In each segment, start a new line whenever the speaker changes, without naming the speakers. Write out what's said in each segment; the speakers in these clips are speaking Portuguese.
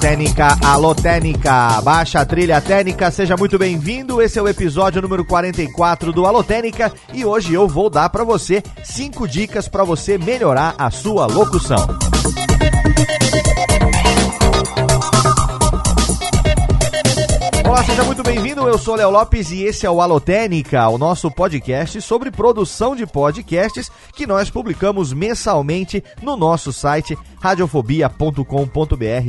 Técnica, alô Técnica, baixa a trilha técnica, seja muito bem-vindo. Esse é o episódio número 44 do Alô Técnica e hoje eu vou dar para você cinco dicas para você melhorar a sua locução. Olá, seja muito bem-vindo. Eu sou Léo Lopes e esse é o Alotênica, o nosso podcast sobre produção de podcasts que nós publicamos mensalmente no nosso site radiofobia.com.br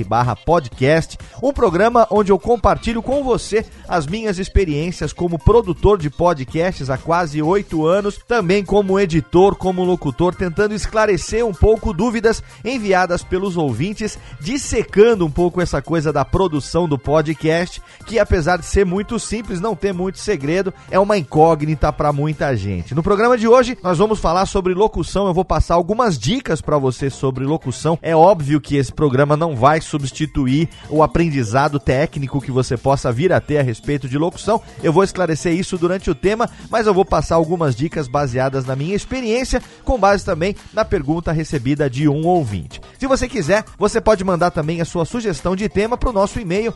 barra podcast, um programa onde eu compartilho com você as minhas experiências como produtor de podcasts há quase oito anos, também como editor, como locutor, tentando esclarecer um pouco dúvidas enviadas pelos ouvintes, dissecando um pouco essa coisa da produção do podcast, que apesar de ser muito simples, não ter muito segredo, é uma incógnita para muita gente. No programa de hoje, nós vamos falar sobre locução, eu vou passar algumas dicas para você sobre locução é óbvio que esse programa não vai substituir o aprendizado técnico que você possa vir a ter a respeito de locução. Eu vou esclarecer isso durante o tema, mas eu vou passar algumas dicas baseadas na minha experiência, com base também na pergunta recebida de um ouvinte. Se você quiser, você pode mandar também a sua sugestão de tema para o nosso e-mail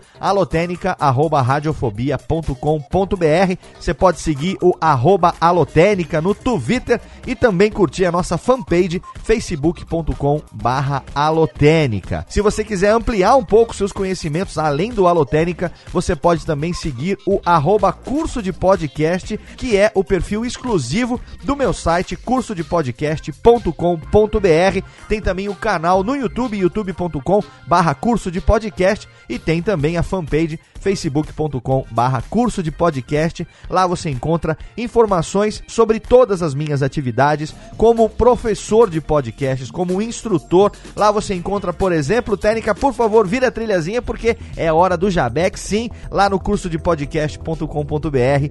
alotênica@radiofobia.com.br. Você pode seguir o arroba alotênica no Twitter e também curtir a nossa fanpage facebook.com/barra Alotênica. Se você quiser ampliar um pouco seus conhecimentos além do Alotênica, você pode também seguir o arroba curso de podcast, que é o perfil exclusivo do meu site cursodepodcast.com.br. Tem também o canal no YouTube, youtube.com barra curso de podcast e tem também a fanpage facebook.com barra curso de podcast. Lá você encontra informações sobre todas as minhas atividades como professor de podcasts, como instrutor. Lá você encontra, por exemplo, técnica, por favor, vira a trilhazinha porque é hora do Jabex, sim. Lá no curso de podcast.com.br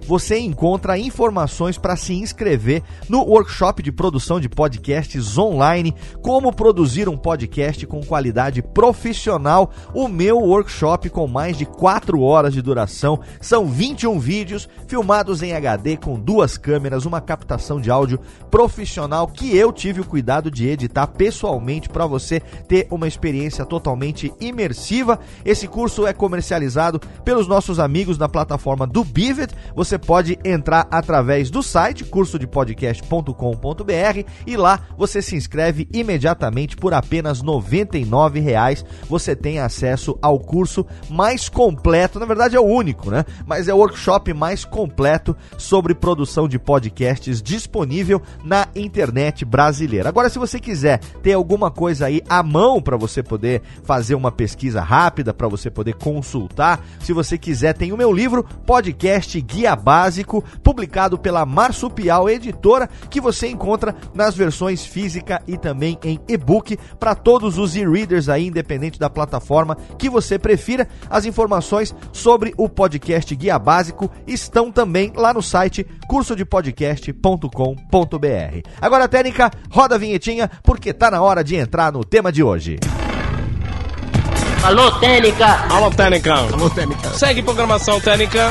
você encontra informações para se inscrever no workshop de produção de podcasts online, como produzir um podcast com qualidade profissional. O meu workshop com mais de 4 horas de duração. São 21 vídeos filmados em HD com duas câmeras, uma captação de áudio profissional que eu tive o cuidado de editar pessoalmente para você ter uma experiência totalmente imersiva. Esse curso é comercializado pelos nossos amigos na plataforma do Bivet. Você pode entrar através do site cursodepodcast.com.br e lá você se inscreve imediatamente por apenas 99 reais. Você tem acesso ao curso mais completo, na verdade é o único, né? Mas é o workshop mais completo sobre produção de podcasts disponível na internet brasileira. Agora, se você quiser ter alguma coisa aí à mão para você poder fazer uma pesquisa rápida, para você poder consultar, se você quiser, tem o meu livro Podcast Guia Básico, publicado pela Marsupial Editora, que você encontra nas versões física e também em e-book para todos os e-readers aí, independente da plataforma que você prefira. As informações sobre o podcast Guia Básico estão também lá no site cursodepodcast.com.br. Agora, técnica, roda a vinhetinha, porque tá na hora de entrar no tema de hoje.
Alô, Técnica!
Alô, Técnica! Alô, Técnica! Segue programação Técnica!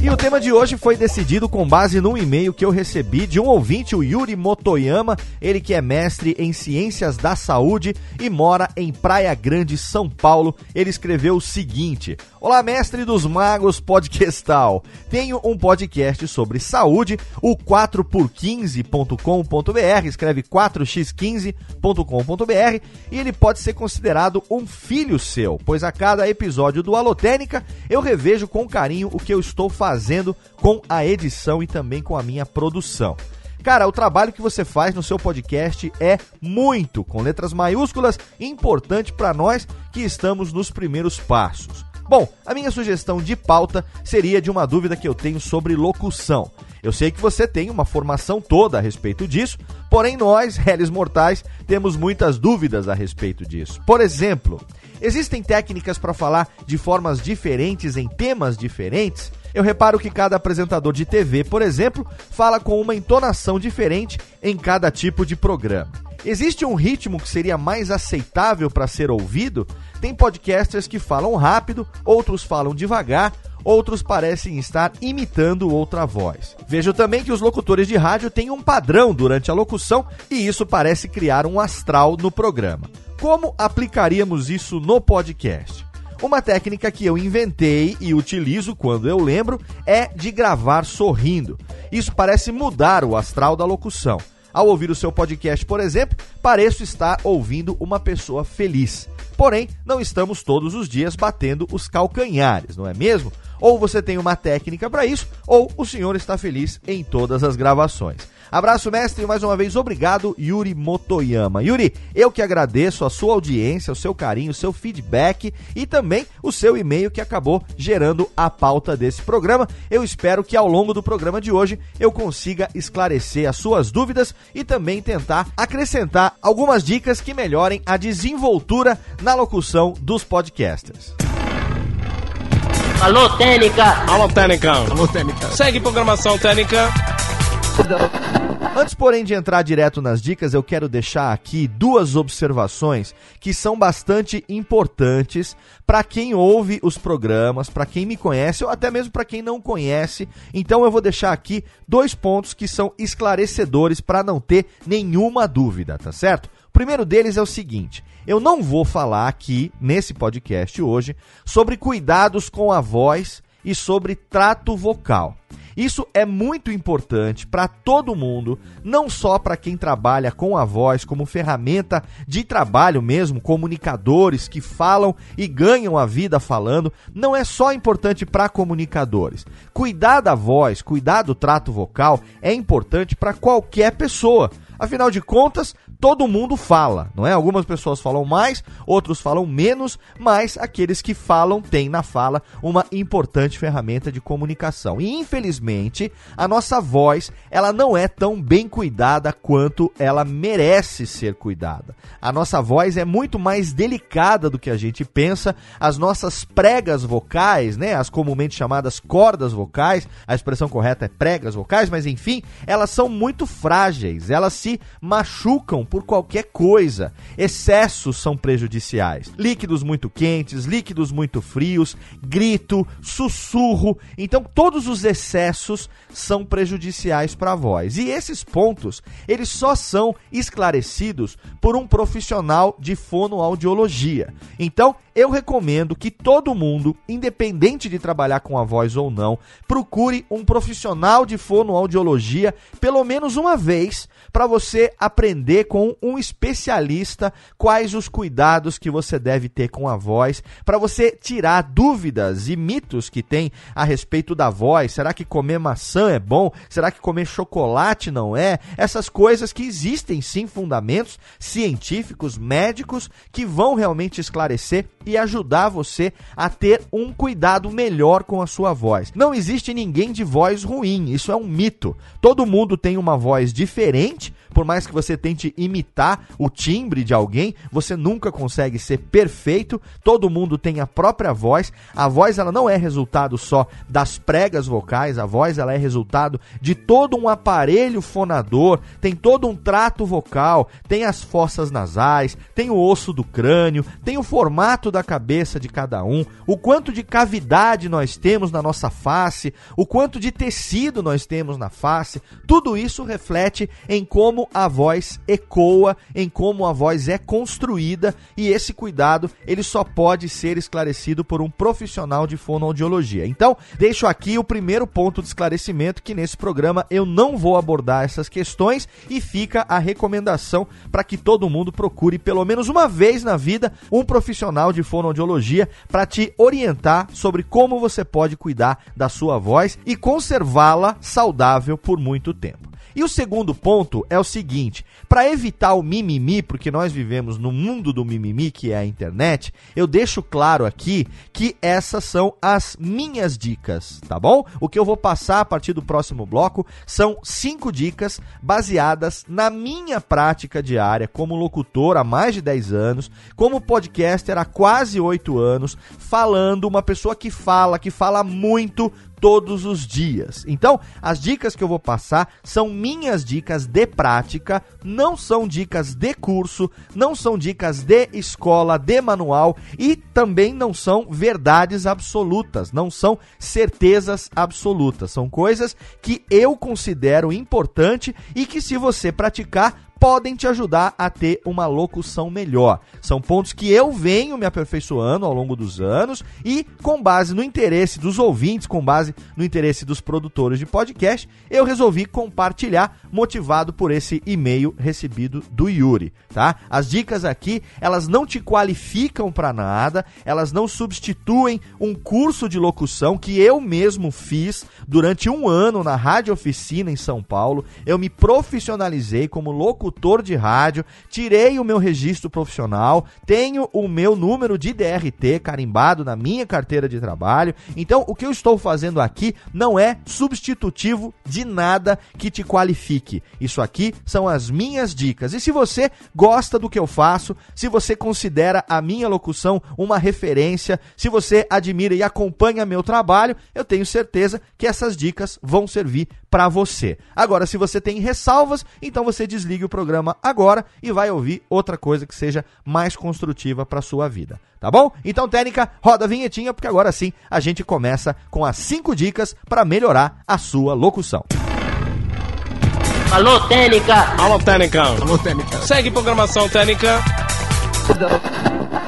E o tema de hoje foi decidido com base num e-mail que eu recebi de um ouvinte, o Yuri Motoyama, ele que é mestre em Ciências da Saúde e mora em Praia Grande, São Paulo. Ele escreveu o seguinte: Olá, mestre dos magos podcastal. Tenho um podcast sobre saúde, o 4x15.com.br, escreve 4x15.com.br, e ele pode ser considerado um filho seu, pois a cada episódio do Alotênica eu revejo com carinho o que eu estou fazendo com a edição e também com a minha produção. Cara, o trabalho que você faz no seu podcast é muito, com letras maiúsculas, importante para nós que estamos nos primeiros passos. Bom, a minha sugestão de pauta seria de uma dúvida que eu tenho sobre locução. Eu sei que você tem uma formação toda a respeito disso, porém nós, réis mortais, temos muitas dúvidas a respeito disso. Por exemplo, existem técnicas para falar de formas diferentes em temas diferentes? Eu reparo que cada apresentador de TV, por exemplo, fala com uma entonação diferente em cada tipo de programa. Existe um ritmo que seria mais aceitável para ser ouvido? Tem podcasters que falam rápido, outros falam devagar, outros parecem estar imitando outra voz. Vejo também que os locutores de rádio têm um padrão durante a locução e isso parece criar um astral no programa. Como aplicaríamos isso no podcast? Uma técnica que eu inventei e utilizo quando eu lembro é de gravar sorrindo. Isso parece mudar o astral da locução. Ao ouvir o seu podcast, por exemplo, pareço estar ouvindo uma pessoa feliz. Porém, não estamos todos os dias batendo os calcanhares, não é mesmo? Ou você tem uma técnica para isso, ou o senhor está feliz em todas as gravações. Abraço, mestre, e mais uma vez obrigado, Yuri Motoyama. Yuri, eu que agradeço a sua audiência, o seu carinho, o seu feedback e também o seu e-mail que acabou gerando a pauta desse programa. Eu espero que ao longo do programa de hoje eu consiga esclarecer as suas dúvidas e também tentar acrescentar algumas dicas que melhorem a desenvoltura na locução dos podcasters.
Alô, Técnica! Alô, Técnica! Alô, Técnica! Segue programação Técnica!
Antes, porém, de entrar direto nas dicas, eu quero deixar aqui duas observações que são bastante importantes para quem ouve os programas, para quem me conhece ou até mesmo para quem não conhece. Então, eu vou deixar aqui dois pontos que são esclarecedores para não ter nenhuma dúvida, tá certo? O primeiro deles é o seguinte: eu não vou falar aqui nesse podcast hoje sobre cuidados com a voz e sobre trato vocal. Isso é muito importante para todo mundo, não só para quem trabalha com a voz como ferramenta de trabalho mesmo, comunicadores que falam e ganham a vida falando, não é só importante para comunicadores. Cuidar da voz, cuidar do trato vocal é importante para qualquer pessoa. Afinal de contas, todo mundo fala, não é? Algumas pessoas falam mais, outros falam menos, mas aqueles que falam têm na fala uma importante ferramenta de comunicação. E infelizmente, a nossa voz, ela não é tão bem cuidada quanto ela merece ser cuidada. A nossa voz é muito mais delicada do que a gente pensa. As nossas pregas vocais, né, as comumente chamadas cordas vocais, a expressão correta é pregas vocais, mas enfim, elas são muito frágeis, elas se machucam por qualquer coisa. Excessos são prejudiciais. Líquidos muito quentes, líquidos muito frios, grito, sussurro. Então, todos os excessos são prejudiciais para a voz. E esses pontos, eles só são esclarecidos por um profissional de fonoaudiologia. Então, eu recomendo que todo mundo, independente de trabalhar com a voz ou não, procure um profissional de fonoaudiologia pelo menos uma vez para você aprender com um especialista quais os cuidados que você deve ter com a voz, para você tirar dúvidas e mitos que tem a respeito da voz. Será que comer maçã é bom? Será que comer chocolate não é? Essas coisas que existem sim fundamentos científicos, médicos que vão realmente esclarecer e ajudar você a ter um cuidado melhor com a sua voz. Não existe ninguém de voz ruim, isso é um mito. Todo mundo tem uma voz diferente por mais que você tente imitar o timbre de alguém, você nunca consegue ser perfeito. Todo mundo tem a própria voz. A voz ela não é resultado só das pregas vocais, a voz ela é resultado de todo um aparelho fonador, tem todo um trato vocal, tem as fossas nasais, tem o osso do crânio, tem o formato da cabeça de cada um, o quanto de cavidade nós temos na nossa face, o quanto de tecido nós temos na face. Tudo isso reflete em como como a voz ecoa, em como a voz é construída e esse cuidado ele só pode ser esclarecido por um profissional de fonoaudiologia. Então, deixo aqui o primeiro ponto de esclarecimento que nesse programa eu não vou abordar essas questões e fica a recomendação para que todo mundo procure pelo menos uma vez na vida um profissional de fonoaudiologia para te orientar sobre como você pode cuidar da sua voz e conservá-la saudável por muito tempo. E o segundo ponto é o seguinte: para evitar o mimimi, porque nós vivemos no mundo do mimimi, que é a internet, eu deixo claro aqui que essas são as minhas dicas, tá bom? O que eu vou passar a partir do próximo bloco são cinco dicas baseadas na minha prática diária como locutor há mais de 10 anos, como podcaster há quase 8 anos, falando uma pessoa que fala, que fala muito todos os dias. Então, as dicas que eu vou passar são minhas dicas de prática, não são dicas de curso, não são dicas de escola, de manual e também não são verdades absolutas, não são certezas absolutas. São coisas que eu considero importante e que se você praticar podem te ajudar a ter uma locução melhor. São pontos que eu venho me aperfeiçoando ao longo dos anos e, com base no interesse dos ouvintes, com base no interesse dos produtores de podcast, eu resolvi compartilhar, motivado por esse e-mail recebido do Yuri, tá? As dicas aqui, elas não te qualificam para nada, elas não substituem um curso de locução que eu mesmo fiz durante um ano na Rádio Oficina em São Paulo. Eu me profissionalizei como locutor locutor de rádio, tirei o meu registro profissional, tenho o meu número de DRT carimbado na minha carteira de trabalho. Então, o que eu estou fazendo aqui não é substitutivo de nada que te qualifique. Isso aqui são as minhas dicas. E se você gosta do que eu faço, se você considera a minha locução uma referência, se você admira e acompanha meu trabalho, eu tenho certeza que essas dicas vão servir para você. Agora, se você tem ressalvas, então você desligue o programa agora e vai ouvir outra coisa que seja mais construtiva para sua vida. Tá bom? Então, técnica, roda a vinhetinha, porque agora sim a gente começa com as 5 dicas para melhorar a sua locução.
Alô, Técnica! Alô, Técnica! Alô, Técnica! Segue programação Técnica!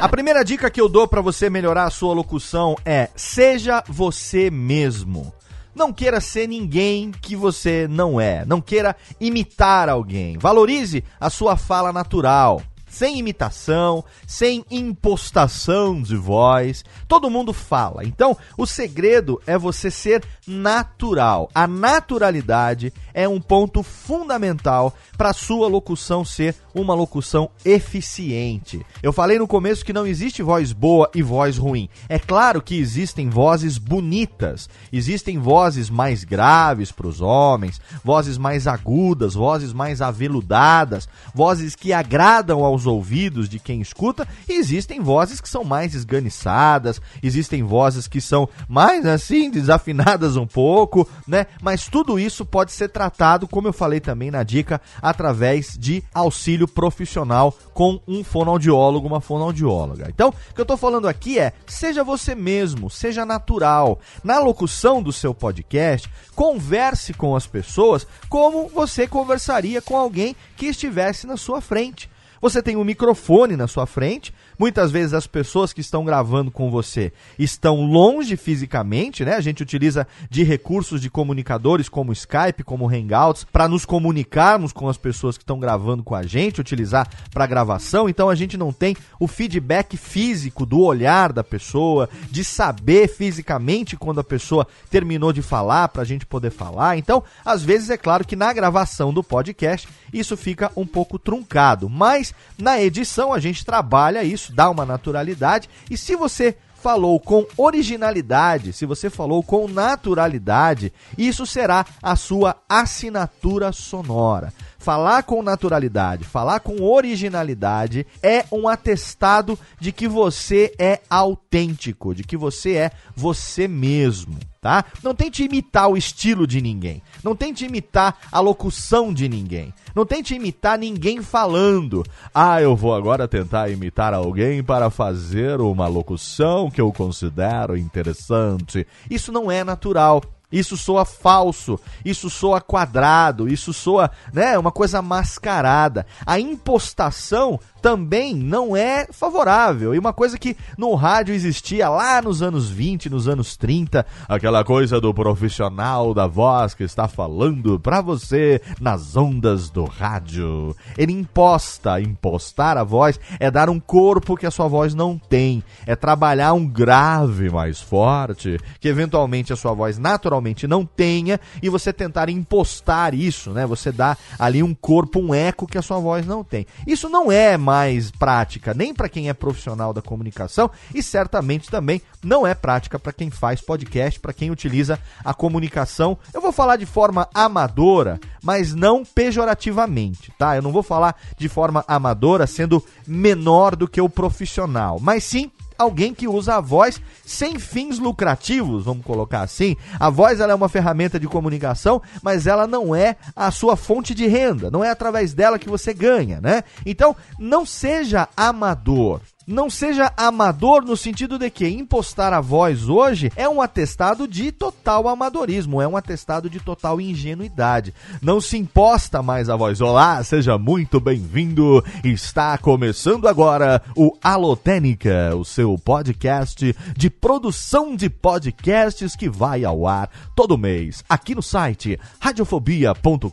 A primeira dica que eu dou para você melhorar a sua locução é: seja você mesmo. Não queira ser ninguém que você não é. Não queira imitar alguém. Valorize a sua fala natural sem imitação, sem impostação de voz. Todo mundo fala. Então, o segredo é você ser natural. A naturalidade é um ponto fundamental para sua locução ser uma locução eficiente. Eu falei no começo que não existe voz boa e voz ruim. É claro que existem vozes bonitas, existem vozes mais graves para os homens, vozes mais agudas, vozes mais aveludadas, vozes que agradam aos ouvidos de quem escuta, e existem vozes que são mais esganiçadas, existem vozes que são mais assim desafinadas um pouco, né? Mas tudo isso pode ser tratado, como eu falei também na dica, através de auxílio profissional com um fonoaudiólogo, uma fonoaudióloga. Então, o que eu estou falando aqui é: seja você mesmo, seja natural. Na locução do seu podcast, converse com as pessoas como você conversaria com alguém que estivesse na sua frente. Você tem um microfone na sua frente, Muitas vezes as pessoas que estão gravando com você estão longe fisicamente, né? A gente utiliza de recursos de comunicadores como Skype, como Hangouts, para nos comunicarmos com as pessoas que estão gravando com a gente, utilizar para gravação. Então a gente não tem o feedback físico do olhar da pessoa, de saber fisicamente quando a pessoa terminou de falar para a gente poder falar. Então, às vezes é claro que na gravação do podcast isso fica um pouco truncado, mas na edição a gente trabalha isso dá uma naturalidade. E se você falou com originalidade, se você falou com naturalidade, isso será a sua assinatura sonora. Falar com naturalidade, falar com originalidade é um atestado de que você é autêntico, de que você é você mesmo tá? Não tente imitar o estilo de ninguém. Não tente imitar a locução de ninguém. Não tente imitar ninguém falando. Ah, eu vou agora tentar imitar alguém para fazer uma locução que eu considero interessante. Isso não é natural. Isso soa falso, isso soa quadrado, isso soa, né, uma coisa mascarada. A impostação também não é favorável. E uma coisa que no rádio existia lá nos anos 20, nos anos 30, aquela coisa do profissional da voz que está falando para você nas ondas do rádio. Ele imposta, impostar a voz é dar um corpo que a sua voz não tem, é trabalhar um grave mais forte, que eventualmente a sua voz naturalmente realmente não tenha e você tentar impostar isso, né? Você dá ali um corpo, um eco que a sua voz não tem. Isso não é mais prática nem para quem é profissional da comunicação e certamente também não é prática para quem faz podcast, para quem utiliza a comunicação. Eu vou falar de forma amadora, mas não pejorativamente, tá? Eu não vou falar de forma amadora sendo menor do que o profissional, mas sim alguém que usa a voz sem fins lucrativos, vamos colocar assim. A voz ela é uma ferramenta de comunicação, mas ela não é a sua fonte de renda, não é através dela que você ganha, né? Então, não seja amador. Não seja amador no sentido de que impostar a voz hoje é um atestado de total amadorismo, é um atestado de total ingenuidade. Não se imposta mais a voz. Olá, seja muito bem-vindo. Está começando agora o Alotênica, o seu podcast de produção de podcasts que vai ao ar todo mês aqui no site radiofobia.com.br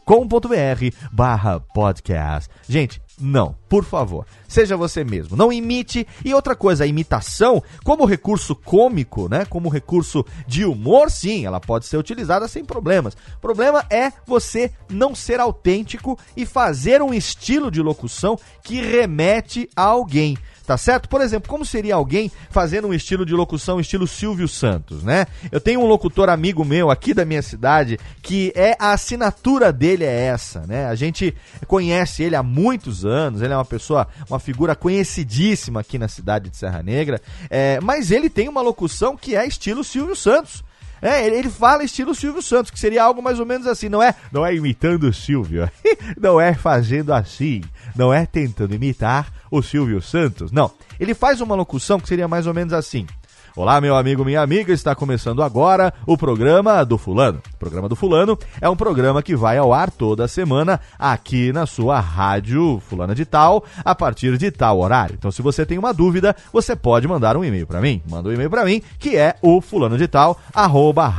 barra podcast. Gente, não, por favor. Seja você mesmo. Não imite. E outra coisa, a imitação, como recurso cômico, né? Como recurso de humor, sim, ela pode ser utilizada sem problemas. O problema é você não ser autêntico e fazer um estilo de locução que remete a alguém tá certo? Por exemplo, como seria alguém fazendo um estilo de locução estilo Silvio Santos, né? Eu tenho um locutor amigo meu aqui da minha cidade que é a assinatura dele é essa, né? A gente conhece ele há muitos anos, ele é uma pessoa, uma figura conhecidíssima aqui na cidade de Serra Negra, é, mas ele tem uma locução que é estilo Silvio Santos. É, ele, fala estilo Silvio Santos, que seria algo mais ou menos assim, não é? Não é imitando o Silvio, não é fazendo assim, não é tentando imitar o Silvio Santos, não. Ele faz uma locução que seria mais ou menos assim. Olá, meu amigo, minha amiga, está começando agora o programa do Fulano. O programa do Fulano é um programa que vai ao ar toda semana aqui na sua rádio Fulana de Tal, a partir de tal horário. Então, se você tem uma dúvida, você pode mandar um e-mail para mim. Manda um e-mail para mim, que é o fulano de tal, arroba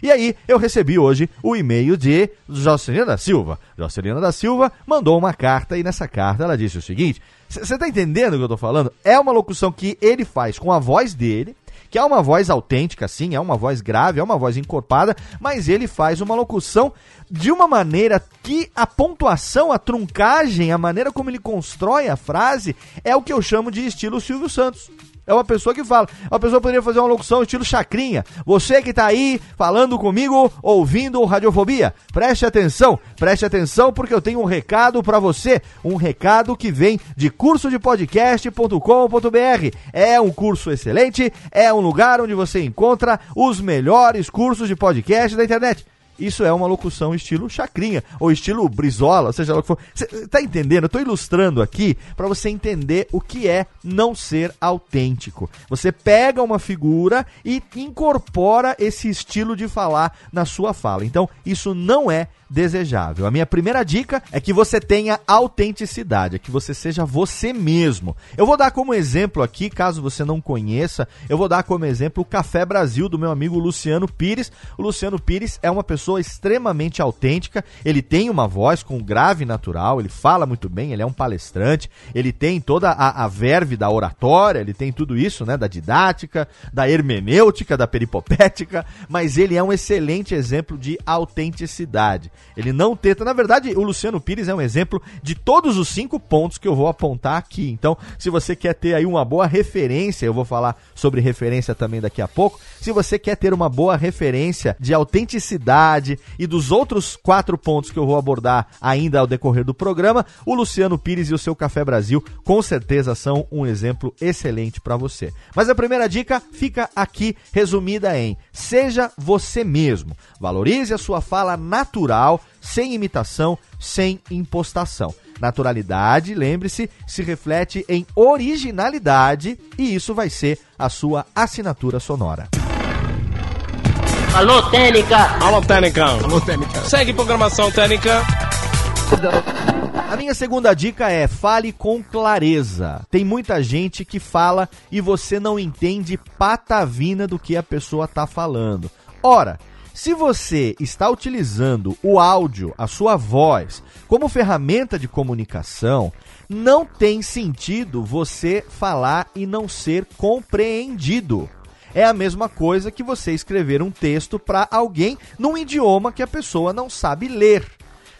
E aí, eu recebi hoje o e-mail de Jocelina da Silva. Jocelina da Silva mandou uma carta e nessa carta ela disse o seguinte: você tá entendendo o que eu tô falando? É uma locução que ele faz com a voz dele, que é uma voz autêntica, sim, é uma voz grave, é uma voz encorpada, mas ele faz uma locução de uma maneira que a pontuação, a truncagem, a maneira como ele constrói a frase é o que eu chamo de estilo Silvio Santos. É uma pessoa que fala. Uma pessoa poderia fazer uma locução estilo chacrinha. Você que está aí falando comigo, ouvindo Radiofobia, preste atenção, preste atenção porque eu tenho um recado para você. Um recado que vem de cursodepodcast.com.br. É um curso excelente, é um lugar onde você encontra os melhores cursos de podcast da internet. Isso é uma locução estilo chacrinha, ou estilo brizola, seja lá o que for. Você tá entendendo? Eu tô ilustrando aqui para você entender o que é não ser autêntico. Você pega uma figura e incorpora esse estilo de falar na sua fala. Então, isso não é desejável. A minha primeira dica é que você tenha autenticidade, é que você seja você mesmo. Eu vou dar como exemplo aqui, caso você não conheça, eu vou dar como exemplo o Café Brasil do meu amigo Luciano Pires. O Luciano Pires é uma pessoa extremamente autêntica, ele tem uma voz com grave natural, ele fala muito bem, ele é um palestrante, ele tem toda a, a verve da oratória, ele tem tudo isso, né, da didática, da hermenêutica, da peripopética, mas ele é um excelente exemplo de autenticidade. Ele não tenta. Na verdade, o Luciano Pires é um exemplo de todos os cinco pontos que eu vou apontar aqui. Então, se você quer ter aí uma boa referência, eu vou falar sobre referência também daqui a pouco. Se você quer ter uma boa referência de autenticidade e dos outros quatro pontos que eu vou abordar ainda ao decorrer do programa, o Luciano Pires e o seu Café Brasil com certeza são um exemplo excelente para você. Mas a primeira dica fica aqui resumida em: seja você mesmo. Valorize a sua fala natural, sem imitação, sem impostação. Naturalidade, lembre-se, se reflete em originalidade e isso vai ser a sua assinatura sonora.
Alô, Técnica! Alô, Técnica! Alô, Técnica! Segue programação Técnica.
A minha segunda dica é fale com clareza. Tem muita gente que fala e você não entende patavina do que a pessoa está falando. Ora, se você está utilizando o áudio, a sua voz, como ferramenta de comunicação, não tem sentido você falar e não ser compreendido. é a mesma coisa que você escrever um texto para alguém num idioma que a pessoa não sabe ler.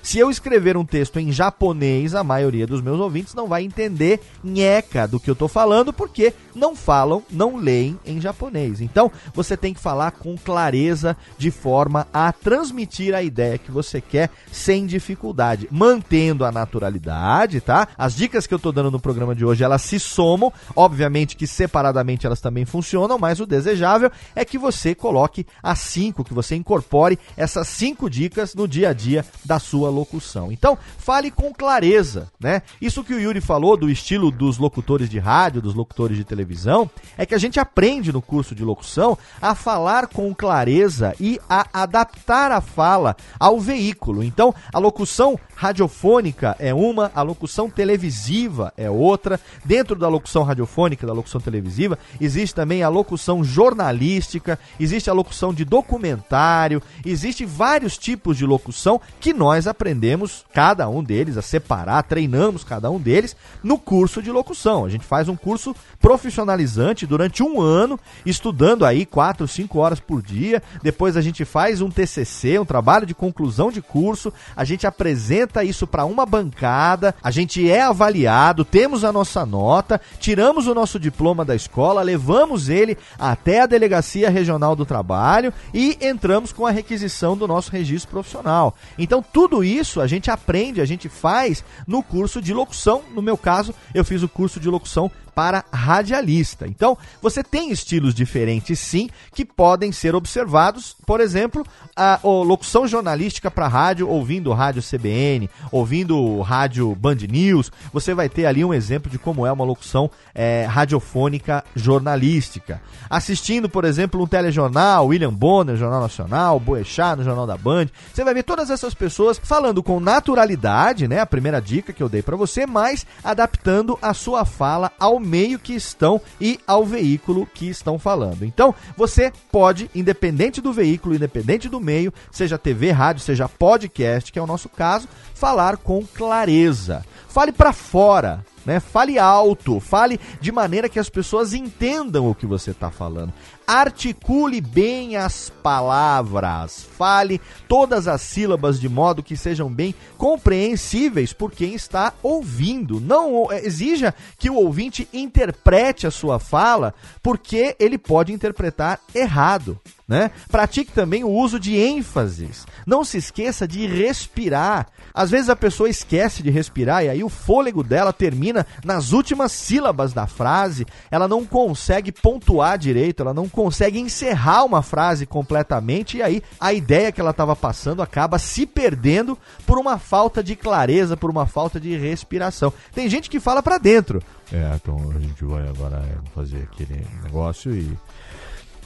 Se eu escrever um texto em japonês, a maioria dos meus ouvintes não vai entender nheca do que eu estou falando, porque não falam, não leem em japonês. Então, você tem que falar com clareza, de forma a transmitir a ideia que você quer sem dificuldade, mantendo a naturalidade, tá? As dicas que eu estou dando no programa de hoje, elas se somam, obviamente que separadamente elas também funcionam, mas o desejável é que você coloque as cinco, que você incorpore essas cinco dicas no dia a dia da sua locução. Então, fale com clareza, né? Isso que o Yuri falou do estilo dos locutores de rádio, dos locutores de televisão, é que a gente aprende no curso de locução a falar com clareza e a adaptar a fala ao veículo. Então, a locução radiofônica é uma, a locução televisiva é outra. Dentro da locução radiofônica, da locução televisiva, existe também a locução jornalística, existe a locução de documentário, existe vários tipos de locução que nós aprendemos aprendemos cada um deles a separar, treinamos cada um deles no curso de locução. A gente faz um curso profissionalizante durante um ano, estudando aí quatro, cinco horas por dia. Depois a gente faz um TCC, um trabalho de conclusão de curso. A gente apresenta isso para uma bancada. A gente é avaliado, temos a nossa nota, tiramos o nosso diploma da escola, levamos ele até a delegacia regional do trabalho e entramos com a requisição do nosso registro profissional. Então tudo isso isso a gente aprende, a gente faz no curso de locução. No meu caso, eu fiz o curso de locução para radialista. Então, você tem estilos diferentes, sim, que podem ser observados. Por exemplo, a, locução jornalística para rádio, ouvindo rádio CBN, ouvindo rádio Band News. Você vai ter ali um exemplo de como é uma locução é, radiofônica jornalística. Assistindo, por exemplo, um telejornal, William Bonner, Jornal Nacional, Boechat no Jornal da Band. Você vai ver todas essas pessoas falando com naturalidade, né? A primeira dica que eu dei para você, mas adaptando a sua fala ao meio que estão e ao veículo que estão falando. Então, você pode, independente do veículo, independente do meio, seja TV, rádio, seja podcast, que é o nosso caso, falar com clareza. Fale para fora, né? Fale alto, fale de maneira que as pessoas entendam o que você está falando. Articule bem as palavras, fale todas as sílabas de modo que sejam bem compreensíveis por quem está ouvindo. Não exija que o ouvinte interprete a sua fala, porque ele pode interpretar errado. Né? Pratique também o uso de ênfases. Não se esqueça de respirar. Às vezes a pessoa esquece de respirar e aí o fôlego dela termina nas últimas sílabas da frase. Ela não consegue pontuar direito, ela não consegue encerrar uma frase completamente e aí a ideia que ela estava passando acaba se perdendo por uma falta de clareza, por uma falta de respiração. Tem gente que fala para dentro.
É, então a gente vai agora fazer aquele negócio e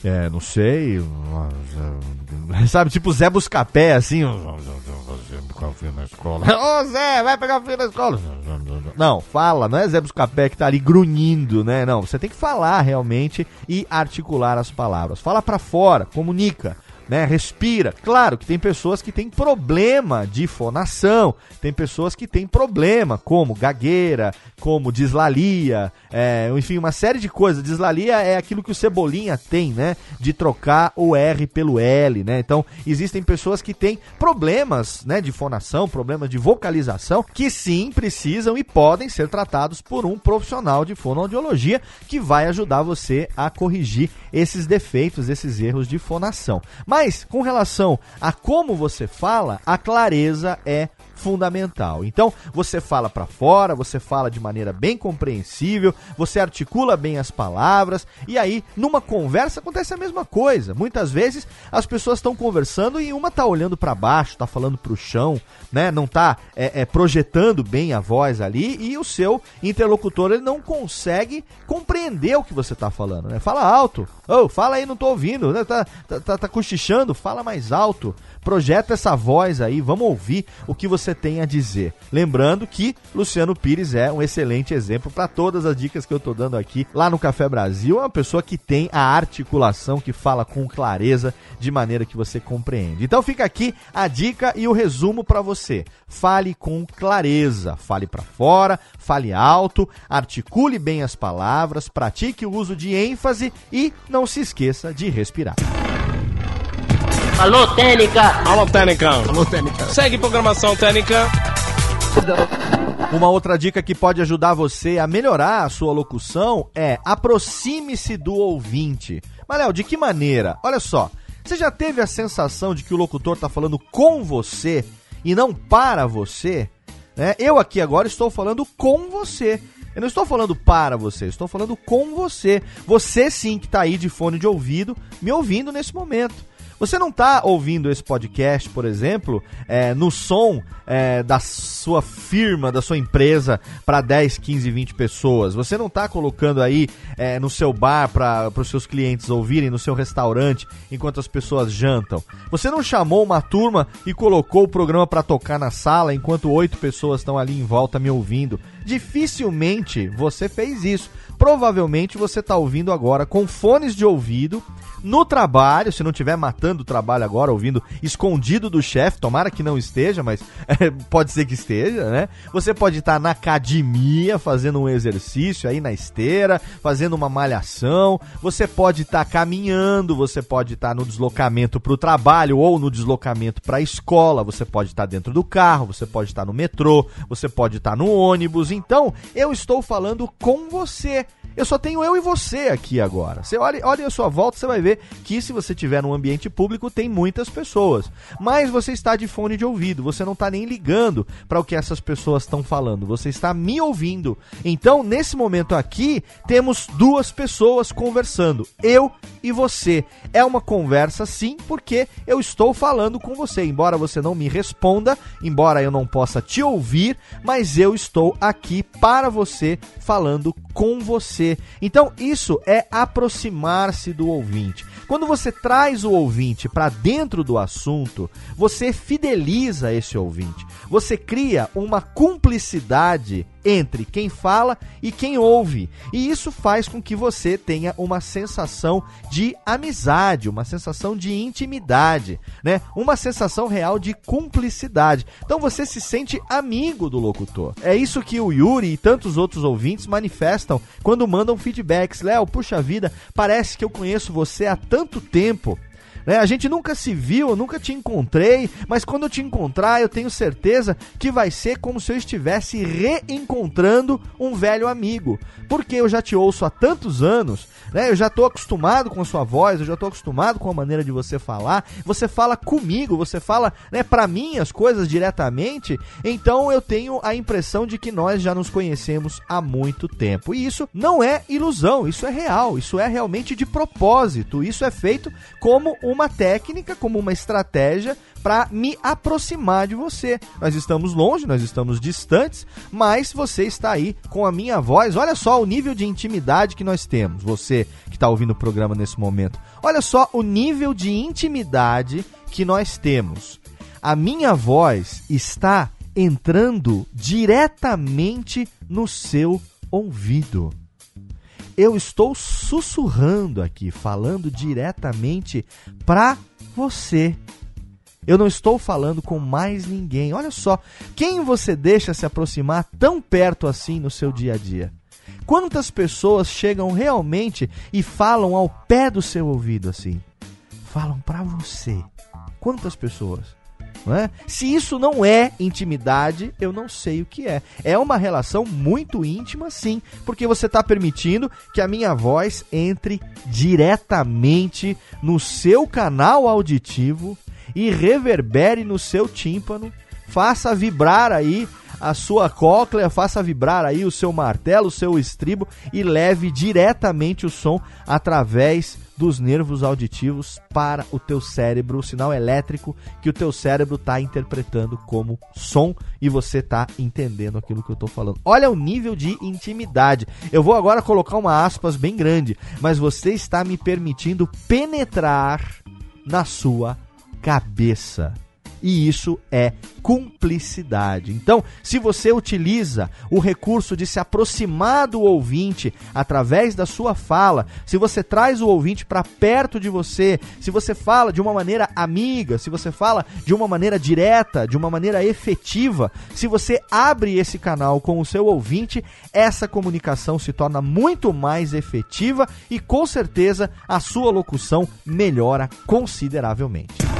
é, não sei.
Sabe, tipo Zé Buscapé, assim.
Na escola.
Ô Zé, vai pegar o filho na escola. Não, fala, não é Zé Buscapé que tá ali grunhindo, né? Não, você tem que falar realmente e articular as palavras. Fala para fora, comunica né? Respira. Claro que tem pessoas que têm problema de fonação, tem pessoas que têm problema, como gagueira, como dislalia, é, enfim, uma série de coisas. Dislalia é aquilo que o Cebolinha tem, né? De trocar o R pelo L, né? Então, existem pessoas que têm problemas, né? De fonação, problemas de vocalização, que sim precisam e podem ser tratados por um profissional de fonoaudiologia que vai ajudar você a corrigir esses defeitos, esses erros de fonação. Mas mas, com relação a como você fala, a clareza é fundamental. Então, você fala para fora, você fala de maneira bem compreensível, você articula bem as palavras, e aí, numa conversa, acontece a mesma coisa. Muitas vezes as pessoas estão conversando e uma tá olhando para baixo, tá falando para o chão, né? Não tá é, é, projetando bem a voz ali, e o seu interlocutor ele não consegue compreender o que você tá falando, né? Fala alto, oh, fala aí, não tô ouvindo, né? tá, tá, tá, tá cochichando, fala mais alto, projeta essa voz aí, vamos ouvir o que você tem a dizer. Lembrando que Luciano Pires é um excelente exemplo para todas as dicas que eu tô dando aqui lá no Café Brasil. É uma pessoa que tem a articulação, que fala com clareza, de maneira que você compreende. Então fica aqui a dica e o resumo para você. Fale com clareza, fale para fora, fale alto, articule bem as palavras, pratique o uso de ênfase e não se esqueça de respirar.
Alô, Técnica!
Alô, Técnica. Alô, Técnica. Segue programação Técnica.
Uma outra dica que pode ajudar você a melhorar a sua locução é aproxime-se do ouvinte. Mas, Léo, de que maneira? Olha só, você já teve a sensação de que o locutor está falando com você e não para você? Né? Eu aqui agora estou falando com você. Eu não estou falando para você, estou falando com você. Você sim que está aí de fone de ouvido, me ouvindo nesse momento. Você não está ouvindo esse podcast, por exemplo, é, no som é, da sua firma, da sua empresa para 10, 15, 20 pessoas. Você não está colocando aí é, no seu bar para os seus clientes ouvirem, no seu restaurante, enquanto as pessoas jantam. Você não chamou uma turma e colocou o programa para tocar na sala enquanto oito pessoas estão ali em volta me ouvindo. Dificilmente você fez isso. Provavelmente você está ouvindo agora com fones de ouvido no trabalho, se não estiver matando o trabalho agora, ouvindo escondido do chefe, tomara que não esteja, mas é, pode ser que esteja, né? Você pode estar na academia fazendo um exercício aí na esteira, fazendo uma malhação, você pode estar caminhando, você pode estar no deslocamento para o trabalho ou no deslocamento para a escola, você pode estar dentro do carro, você pode estar no metrô, você pode estar no ônibus. Então, eu estou falando com você. Eu só tenho eu e você aqui agora. Você olha, olha a sua volta, você vai ver que se você tiver num ambiente público, tem muitas pessoas. Mas você está de fone de ouvido, você não está nem ligando para o que essas pessoas estão falando, você está me ouvindo. Então, nesse momento aqui, temos duas pessoas conversando, eu e você. É uma conversa sim, porque eu estou falando com você, embora você não me responda, embora eu não possa te ouvir, mas eu estou aqui para você, falando com você. Então, isso é aproximar-se do ouvinte. Quando você traz o ouvinte para dentro do assunto, você fideliza esse ouvinte. Você cria uma cumplicidade entre quem fala e quem ouve. E isso faz com que você tenha uma sensação de amizade, uma sensação de intimidade, né? Uma sensação real de cumplicidade. Então você se sente amigo do locutor. É isso que o Yuri e tantos outros ouvintes manifestam quando mandam feedbacks. Léo, puxa vida, parece que eu conheço você há tanto tempo. Né? A gente nunca se viu, eu nunca te encontrei, mas quando eu te encontrar, eu tenho certeza que vai ser como se eu estivesse reencontrando um velho amigo. Porque eu já te ouço há tantos anos, né? Eu já estou acostumado com a sua voz, eu já estou acostumado com a maneira de você falar. Você fala comigo, você fala, né, para mim as coisas diretamente. Então eu tenho a impressão de que nós já nos conhecemos há muito tempo. E isso não é ilusão, isso é real, isso é realmente de propósito. Isso é feito como uma técnica, como uma estratégia para me aproximar de você. Nós estamos longe, nós estamos distantes, mas você está aí com a minha voz. Olha só o nível de intimidade que nós temos. Você que está ouvindo o programa nesse momento. Olha só o nível de intimidade que nós temos. A minha voz está entrando diretamente no seu ouvido eu estou sussurrando aqui, falando diretamente para você. Eu não estou falando com mais ninguém. Olha só, quem você deixa se aproximar tão perto assim no seu dia a dia? Quantas pessoas chegam realmente e falam ao pé do seu ouvido assim? Falam para você. Quantas pessoas? É? Se isso não é intimidade, eu não sei o que é. É uma relação muito íntima, sim, porque você está permitindo que a minha voz entre diretamente no seu canal auditivo e reverbere no seu tímpano, faça vibrar aí a sua cóclea, faça vibrar aí o seu martelo, o seu estribo e leve diretamente o som através dos nervos auditivos para o teu cérebro, o sinal elétrico que o teu cérebro está interpretando como som e você está entendendo aquilo que eu estou falando. Olha o nível de intimidade. Eu vou agora colocar uma aspas bem grande, mas você está me permitindo penetrar na sua cabeça. E isso é cumplicidade. Então, se você utiliza o recurso de se aproximar do ouvinte através da sua fala, se você traz o ouvinte para perto de você, se você fala de uma maneira amiga, se você fala de uma maneira direta, de uma maneira efetiva, se você abre esse canal com o seu ouvinte, essa comunicação se torna muito mais efetiva e com certeza a sua locução melhora consideravelmente.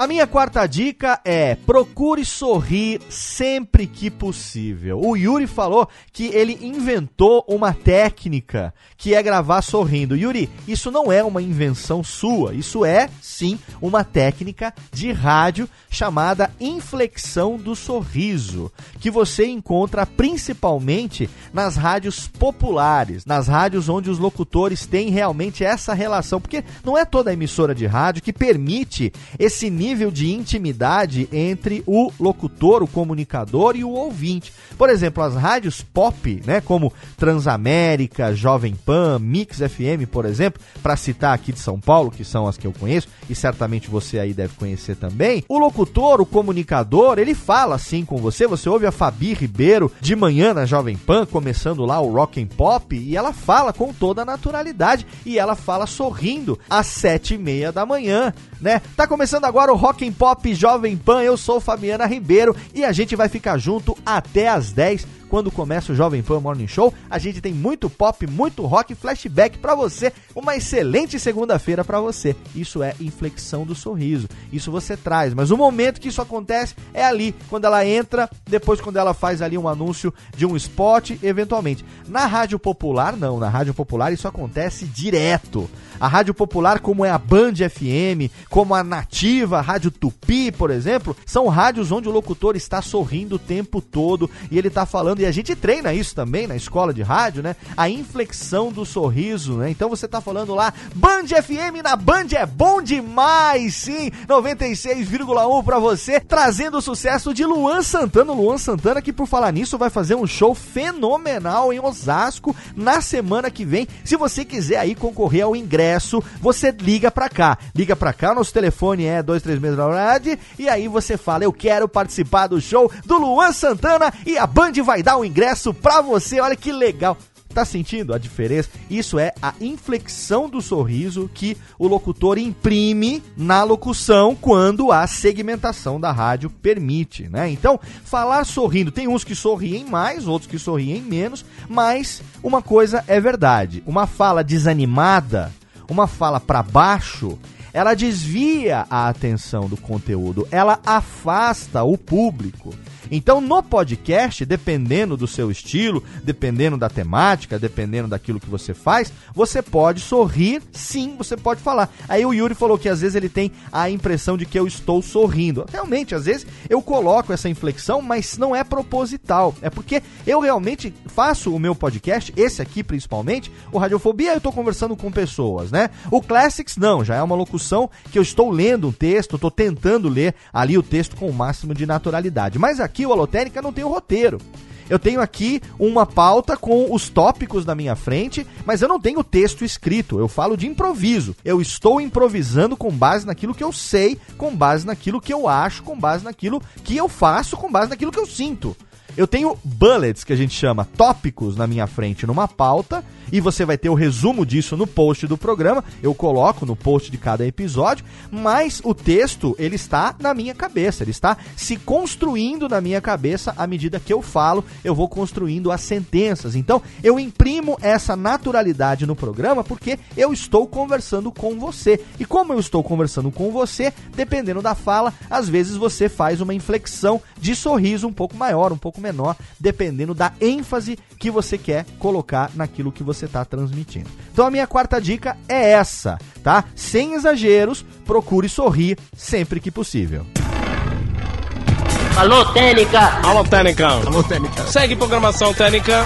A minha quarta dica é procure sorrir sempre que possível. O Yuri falou que ele inventou uma técnica que é gravar sorrindo. Yuri, isso não é uma invenção sua, isso é sim uma técnica de rádio chamada inflexão do sorriso, que você encontra principalmente nas rádios populares, nas rádios onde os locutores têm realmente essa relação, porque não é toda emissora de rádio que permite esse nível de intimidade entre o locutor, o comunicador e o ouvinte. Por exemplo, as rádios pop, né, como Transamérica, Jovem Pan, Mix FM, por exemplo, para citar aqui de São Paulo, que são as que eu conheço e certamente você aí deve conhecer também. O locutor, o comunicador, ele fala assim com você, você ouve a Fabi Ribeiro de manhã na Jovem Pan, começando lá o Rock and Pop, e ela fala com toda a naturalidade e ela fala sorrindo às sete e meia da manhã, né? Tá começando agora o Rock and Pop Jovem Pan, eu sou Fabiana Ribeiro e a gente vai ficar junto até às 10 quando começa o Jovem Pan Morning Show. A gente tem muito pop, muito rock, flashback para você. Uma excelente segunda-feira para você. Isso é inflexão do sorriso. Isso você traz, mas o momento que isso acontece é ali, quando ela entra, depois quando ela faz ali um anúncio de um spot, eventualmente. Na rádio popular não, na rádio popular isso acontece direto. A rádio popular, como é a Band FM, como a Nativa, a Rádio Tupi, por exemplo, são rádios onde o locutor está sorrindo o tempo todo e ele está falando, e a gente treina isso também na escola de rádio, né? A inflexão do sorriso, né? Então você está falando lá, Band FM na Band é bom demais, sim! 96,1 para você, trazendo o sucesso de Luan Santana. Luan Santana, que por falar nisso, vai fazer um show fenomenal em Osasco na semana que vem. Se você quiser aí concorrer ao ingresso você liga pra cá. Liga pra cá, nosso telefone é 236 e aí você fala: Eu quero participar do show do Luan Santana e a Band vai dar o um ingresso pra você. Olha que legal. Tá sentindo a diferença? Isso é a inflexão do sorriso que o locutor imprime na locução quando a segmentação da rádio permite, né? Então, falar sorrindo, tem uns que sorriem mais, outros que sorriem menos, mas uma coisa é verdade, uma fala desanimada uma fala para baixo, ela desvia a atenção do conteúdo, ela afasta o público. Então, no podcast, dependendo do seu estilo, dependendo da temática, dependendo daquilo que você faz, você pode sorrir, sim, você pode falar. Aí o Yuri falou que às vezes ele tem a impressão de que eu estou sorrindo. Realmente, às vezes eu coloco essa inflexão, mas não é proposital. É porque eu realmente faço o meu podcast, esse aqui principalmente, o Radiofobia, eu estou conversando com pessoas, né? O Classics não, já é uma locução que eu estou lendo um texto, estou tentando ler ali o texto com o máximo de naturalidade. Mas aqui aqui o Alotérica não tem o roteiro. Eu tenho aqui uma pauta com os tópicos na minha frente, mas eu não tenho texto escrito. Eu falo de improviso. Eu estou improvisando com base naquilo que eu sei, com base naquilo que eu acho, com base naquilo que eu faço, com base naquilo que eu sinto. Eu tenho bullets, que a gente chama tópicos na minha frente numa pauta, e você vai ter o resumo disso no post do programa. Eu coloco no post de cada episódio, mas o texto, ele está na minha cabeça, ele está se construindo na minha cabeça à medida que eu falo, eu vou construindo as sentenças. Então, eu imprimo essa naturalidade no programa porque eu estou conversando com você. E como eu estou conversando com você, dependendo da fala, às vezes você faz uma inflexão de sorriso um pouco maior, um pouco menor, dependendo da ênfase que você quer colocar naquilo que você está transmitindo. Então a minha quarta dica é essa, tá? Sem exageros, procure sorrir sempre que possível.
Alô, Técnica! Alô, Técnica! Alô, Técnica! Segue programação Técnica.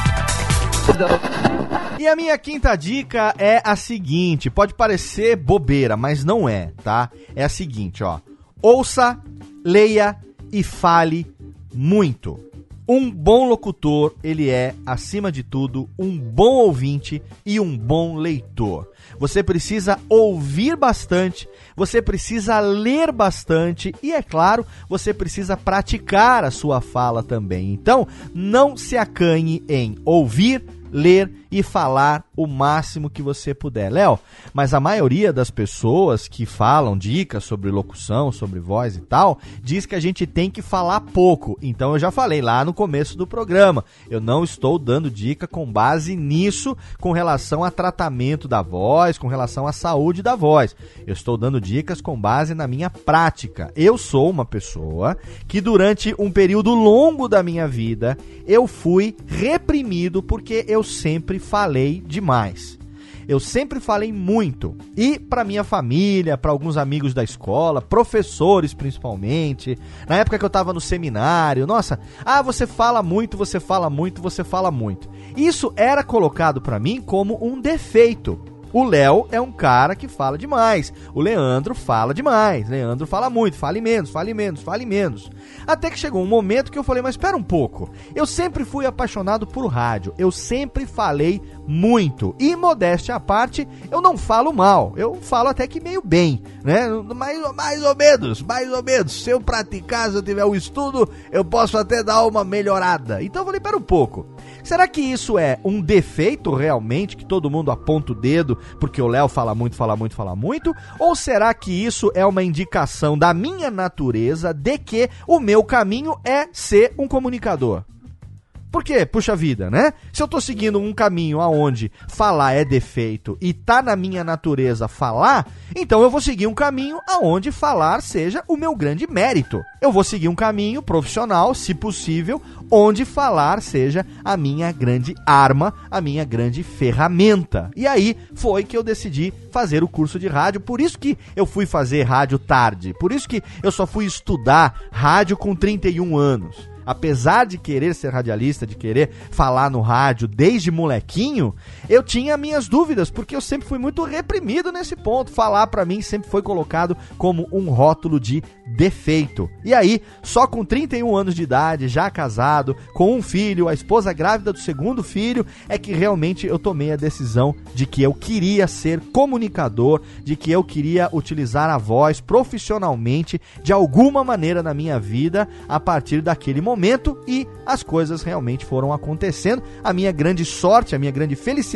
E a minha quinta dica é a seguinte, pode parecer bobeira, mas não é, tá? É a seguinte, ó. Ouça, leia e fale muito. Um bom locutor, ele é, acima de tudo, um bom ouvinte e um bom leitor. Você precisa ouvir bastante, você precisa ler bastante e, é claro, você precisa praticar a sua fala também. Então, não se acanhe em ouvir, ler e falar o máximo que você puder. Léo, mas a maioria das pessoas que falam dicas sobre locução, sobre voz e tal, diz que a gente tem que falar pouco. Então eu já falei lá no começo do programa. Eu não estou dando dica com base nisso, com relação a tratamento da voz, com relação à saúde da voz. Eu estou dando dicas com base na minha prática. Eu sou uma pessoa que durante um período longo da minha vida eu fui reprimido porque eu sempre falei demais. Eu sempre falei muito. E para minha família, para alguns amigos da escola, professores principalmente, na época que eu estava no seminário, nossa, ah, você fala muito, você fala muito, você fala muito. Isso era colocado para mim como um defeito. O Léo é um cara que fala demais. O Leandro fala demais. Leandro fala muito, fale menos, fale menos, fale menos. Até que chegou um momento que eu falei, mas espera um pouco. Eu sempre fui apaixonado por rádio. Eu sempre falei muito. E modéstia à parte, eu não falo mal. Eu falo até que meio bem, né? Mais, mais ou menos, mais ou menos. Se eu praticar, se eu tiver um estudo, eu posso até dar uma melhorada. Então eu falei, espera um pouco. Será que isso é um defeito realmente, que todo mundo aponta o dedo porque o Léo fala muito, fala muito, fala muito? Ou será que isso é uma indicação da minha natureza de que o meu caminho é ser um comunicador? Por quê? Puxa vida, né? Se eu tô seguindo um caminho aonde falar é defeito e tá na minha natureza falar, então eu vou seguir um caminho aonde falar seja o meu grande mérito. Eu vou seguir um caminho profissional, se possível, onde falar seja a minha grande arma, a minha grande ferramenta. E aí foi que eu decidi fazer o curso de rádio, por isso que eu fui fazer rádio tarde, por isso que eu só fui estudar rádio com 31 anos apesar de querer ser radialista, de querer falar no rádio desde molequinho, eu tinha minhas dúvidas, porque eu sempre fui muito reprimido nesse ponto. Falar para mim sempre foi colocado como um rótulo de defeito. E aí, só com 31 anos de idade, já casado, com um filho, a esposa grávida do segundo filho, é que realmente eu tomei a decisão de que eu queria ser comunicador, de que eu queria utilizar a voz profissionalmente de alguma maneira na minha vida a partir daquele momento momento e as coisas realmente foram acontecendo. A minha grande sorte, a minha grande felicidade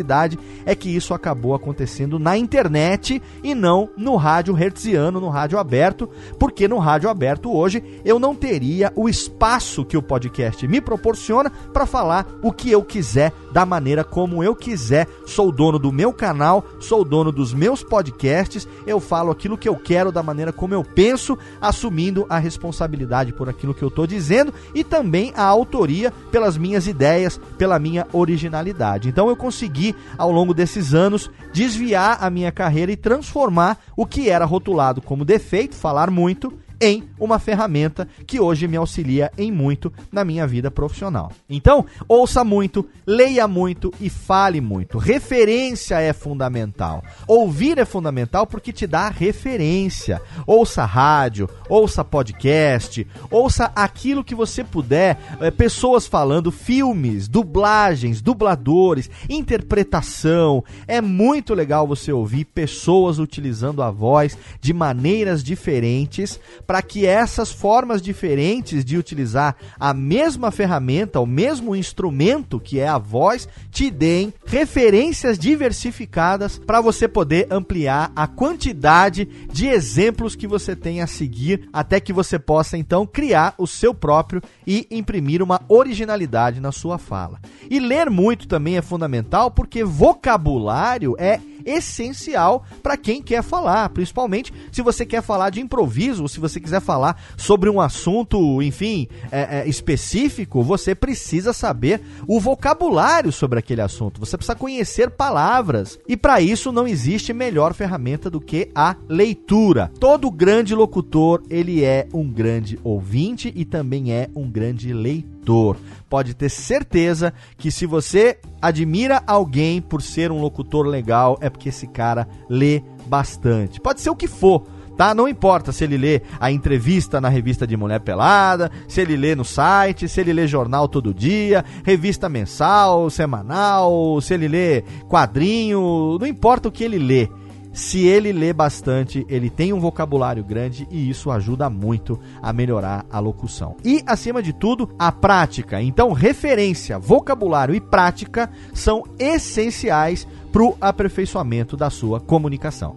é que isso acabou acontecendo na internet e não no rádio hertziano, no rádio aberto, porque no rádio aberto hoje eu não teria o espaço que o podcast me proporciona para falar o que eu quiser, da maneira como eu quiser. Sou dono do meu canal, sou dono dos meus podcasts, eu falo aquilo que eu quero da maneira como eu penso, assumindo a responsabilidade por aquilo que eu estou dizendo e também a autoria pelas minhas ideias, pela minha originalidade. Então eu consegui, ao longo desses anos, desviar a minha carreira e transformar o que era rotulado como defeito, falar muito, em uma ferramenta que hoje me auxilia em muito na minha vida profissional. Então, ouça muito, leia muito e fale muito. Referência é fundamental. Ouvir é fundamental porque te dá referência. Ouça rádio, ouça podcast, ouça aquilo que você puder, é, pessoas falando, filmes, dublagens, dubladores, interpretação. É muito legal você ouvir pessoas utilizando a voz de maneiras diferentes para que essas formas diferentes de utilizar a mesma ferramenta, o mesmo instrumento que é a voz, te deem referências diversificadas para você poder ampliar a quantidade de exemplos que você tem a seguir, até que você possa então criar o seu próprio e imprimir uma originalidade na sua fala. E ler muito também é fundamental porque vocabulário é essencial para quem quer falar, principalmente se você quer falar de improviso, ou se você quiser falar sobre um assunto, enfim, é, é, específico, você precisa saber o vocabulário sobre aquele assunto, você precisa conhecer palavras, e para isso não existe melhor ferramenta do que a leitura. Todo grande locutor, ele é um grande ouvinte e também é um grande leitor pode ter certeza que se você admira alguém por ser um locutor legal, é porque esse cara lê bastante. Pode ser o que for tá? Não importa se ele lê a entrevista na revista de Mulher Pelada, se ele lê no site, se ele lê jornal todo dia, revista mensal, semanal, se ele lê quadrinho, não importa o que ele lê. Se ele lê bastante, ele tem um vocabulário grande e isso ajuda muito a melhorar a locução. E, acima de tudo, a prática. Então, referência, vocabulário e prática são essenciais para o aperfeiçoamento da sua comunicação.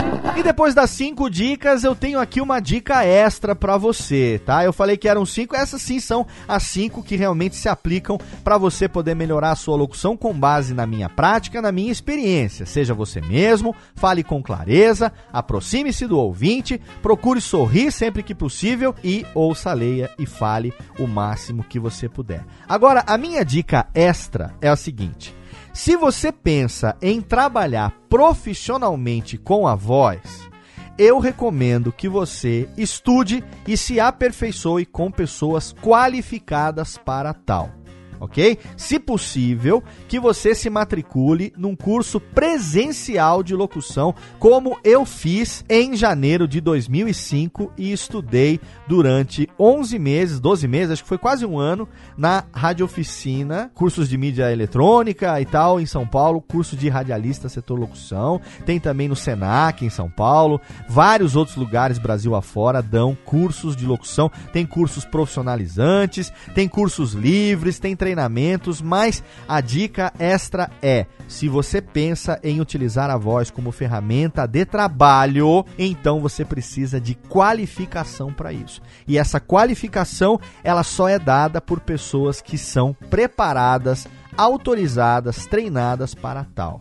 E depois das cinco dicas, eu tenho aqui uma dica extra para você, tá? Eu falei que eram cinco, essas sim são as cinco que realmente se aplicam para você poder melhorar a sua locução com base na minha prática, na minha experiência. Seja você mesmo, fale com clareza, aproxime-se do ouvinte, procure sorrir sempre que possível e ouça, leia e fale o máximo que você puder. Agora, a minha dica extra é a seguinte: se você pensa em trabalhar profissionalmente com a voz, eu recomendo que você estude e se aperfeiçoe com pessoas qualificadas para tal ok? Se possível, que você se matricule num curso presencial de locução, como eu fiz em janeiro de 2005 e estudei durante 11 meses, 12 meses, acho que foi quase um ano, na Rádio Oficina, cursos de mídia eletrônica e tal, em São Paulo, curso de radialista setor locução, tem também no Senac, em São Paulo, vários outros lugares Brasil afora dão cursos de locução, tem cursos profissionalizantes, tem cursos livres, tem treinamento treinamentos, mas a dica extra é: se você pensa em utilizar a voz como ferramenta de trabalho, então você precisa de qualificação para isso. E essa qualificação, ela só é dada por pessoas que são preparadas, autorizadas, treinadas para tal.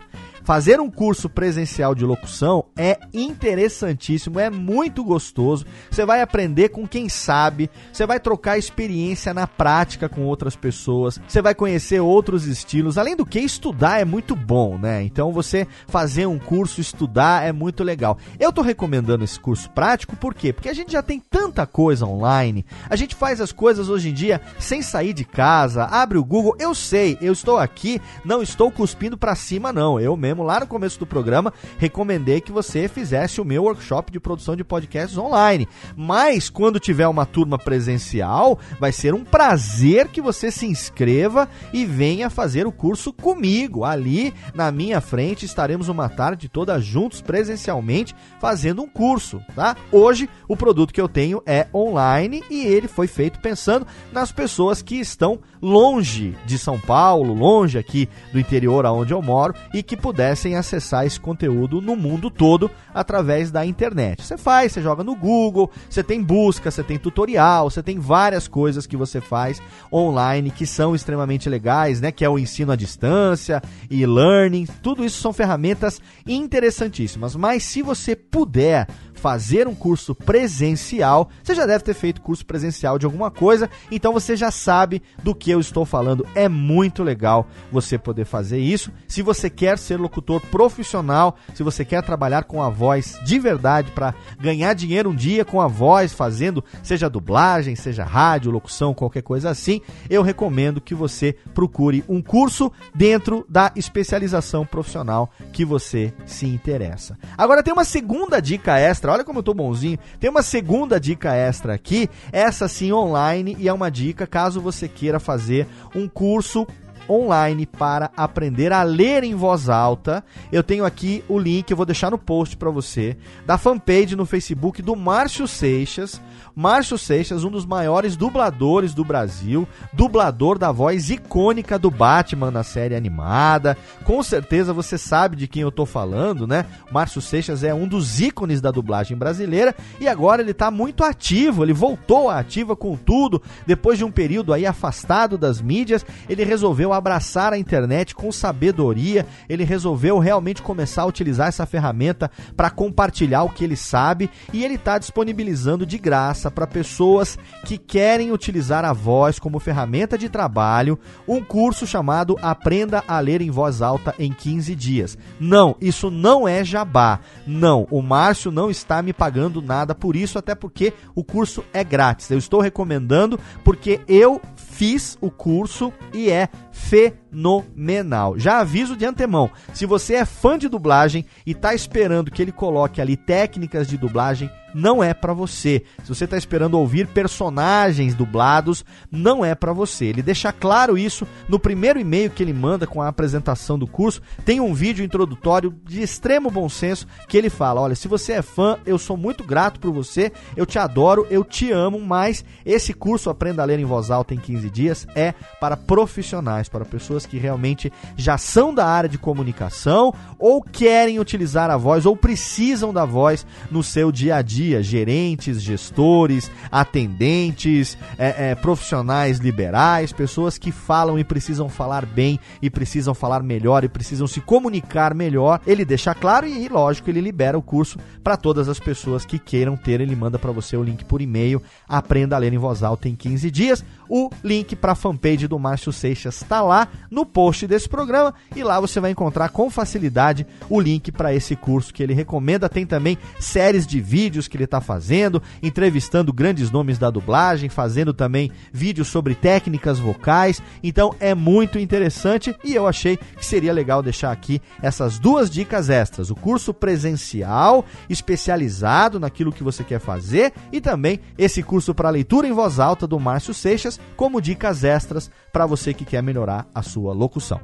Fazer um curso presencial de locução é interessantíssimo, é muito gostoso. Você vai aprender com quem sabe, você vai trocar experiência na prática com outras pessoas, você vai conhecer outros estilos. Além do que, estudar é muito bom, né? Então você fazer um curso, estudar é muito legal. Eu tô recomendando esse curso prático por quê? Porque a gente já tem tanta coisa online, a gente faz as coisas hoje em dia sem sair de casa, abre o Google. Eu sei, eu estou aqui, não estou cuspindo para cima, não. Eu mesmo lá no começo do programa, recomendei que você fizesse o meu workshop de produção de podcasts online. Mas quando tiver uma turma presencial, vai ser um prazer que você se inscreva e venha fazer o curso comigo. Ali na minha frente estaremos uma tarde toda juntos presencialmente fazendo um curso, tá? Hoje o produto que eu tenho é online e ele foi feito pensando nas pessoas que estão longe de São Paulo, longe aqui do interior aonde eu moro e que pudessem acessar esse conteúdo no mundo todo através da internet. Você faz, você joga no Google, você tem busca, você tem tutorial, você tem várias coisas que você faz online que são extremamente legais, né? Que é o ensino à distância, e-learning, tudo isso são ferramentas interessantíssimas. Mas se você puder fazer um curso presencial, você já deve ter feito curso presencial de alguma coisa, então você já sabe do que eu estou falando. É muito legal você poder fazer isso. Se você quer ser locutor profissional, se você quer trabalhar com a voz de verdade para ganhar dinheiro um dia com a voz, fazendo seja dublagem, seja rádio, locução, qualquer coisa assim, eu recomendo que você procure um curso dentro da especialização profissional que você se interessa. Agora tem uma segunda dica extra extra. Olha como eu tô bonzinho. Tem uma segunda dica extra aqui, essa sim online, e é uma dica caso você queira fazer um curso online para aprender a ler em voz alta. Eu tenho aqui o link, eu vou deixar no post para você, da fanpage no Facebook do Márcio Seixas. Márcio Seixas, um dos maiores dubladores do Brasil, dublador da voz icônica do Batman na série animada. Com certeza você sabe de quem eu tô falando, né? Márcio Seixas é um dos ícones da dublagem brasileira e agora ele tá muito ativo, ele voltou à ativa com tudo, depois de um período aí afastado das mídias, ele resolveu abraçar a internet com sabedoria, ele resolveu realmente começar a utilizar essa ferramenta para compartilhar o que ele sabe e ele está disponibilizando de graça para pessoas que querem utilizar a voz como ferramenta de trabalho um curso chamado Aprenda a Ler em Voz Alta em 15 Dias. Não, isso não é jabá. Não, o Márcio não está me pagando nada por isso, até porque o curso é grátis. Eu estou recomendando porque eu fiz o curso e é fenomenal. Já aviso de antemão, se você é fã de dublagem e tá esperando que ele coloque ali técnicas de dublagem, não é para você. Se você está esperando ouvir personagens dublados, não é para você. Ele deixa claro isso no primeiro e-mail que ele manda com a apresentação do curso. Tem um vídeo introdutório de extremo bom senso que ele fala: "Olha, se você é fã, eu sou muito grato por você, eu te adoro, eu te amo, mas esse curso Aprenda a ler em voz alta em 15 dias é para profissionais, para pessoas que realmente já são da área de comunicação ou querem utilizar a voz ou precisam da voz no seu dia a dia gerentes, gestores, atendentes, é, é, profissionais liberais, pessoas que falam e precisam falar bem e precisam falar melhor e precisam se comunicar melhor. Ele deixa claro e, lógico, ele libera o curso para todas as pessoas que queiram ter. Ele manda para você o link por e-mail. Aprenda a ler em voz alta em 15 dias. O link para a fanpage do Márcio Seixas está lá no post desse programa e lá você vai encontrar com facilidade o link para esse curso que ele recomenda. Tem também séries de vídeos que ele está fazendo, entrevistando grandes nomes da dublagem, fazendo também vídeos sobre técnicas vocais. Então é muito interessante e eu achei que seria legal deixar aqui essas duas dicas extras: o curso presencial especializado naquilo que você quer fazer e também esse curso para leitura em voz alta do Márcio Seixas, como dicas extras para você que quer melhorar a sua locução.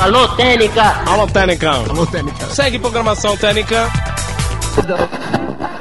Alô, Técnica! Alô, Técnica! Alô, Técnica! Segue programação Técnica!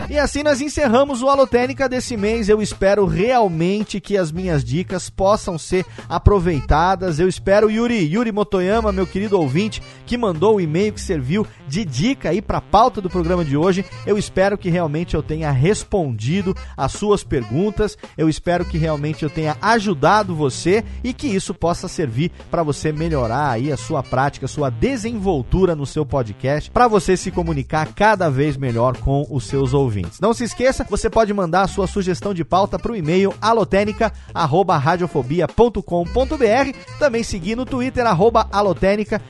E assim nós encerramos o Alotênica desse mês. Eu espero realmente que as minhas dicas possam ser aproveitadas. Eu espero, Yuri, Yuri Motoyama, meu querido ouvinte, que mandou o e-mail que serviu de dica aí para a pauta do programa de hoje. Eu espero que realmente eu tenha respondido as suas perguntas. Eu espero que realmente eu tenha ajudado você e que isso possa servir para você melhorar aí a sua prática, a sua desenvoltura no seu podcast, para você se comunicar cada vez melhor com os seus ouvintes ouvintes. Não se esqueça, você pode mandar a sua sugestão de pauta para o e-mail alotenica@radiofobia.com.br, também seguir no Twitter arroba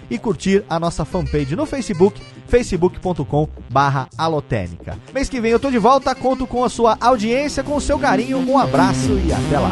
e curtir a nossa fanpage no Facebook facebook.com barra alotênica. Mês que vem eu tô de volta, conto com a sua audiência, com o seu carinho, um abraço e até lá.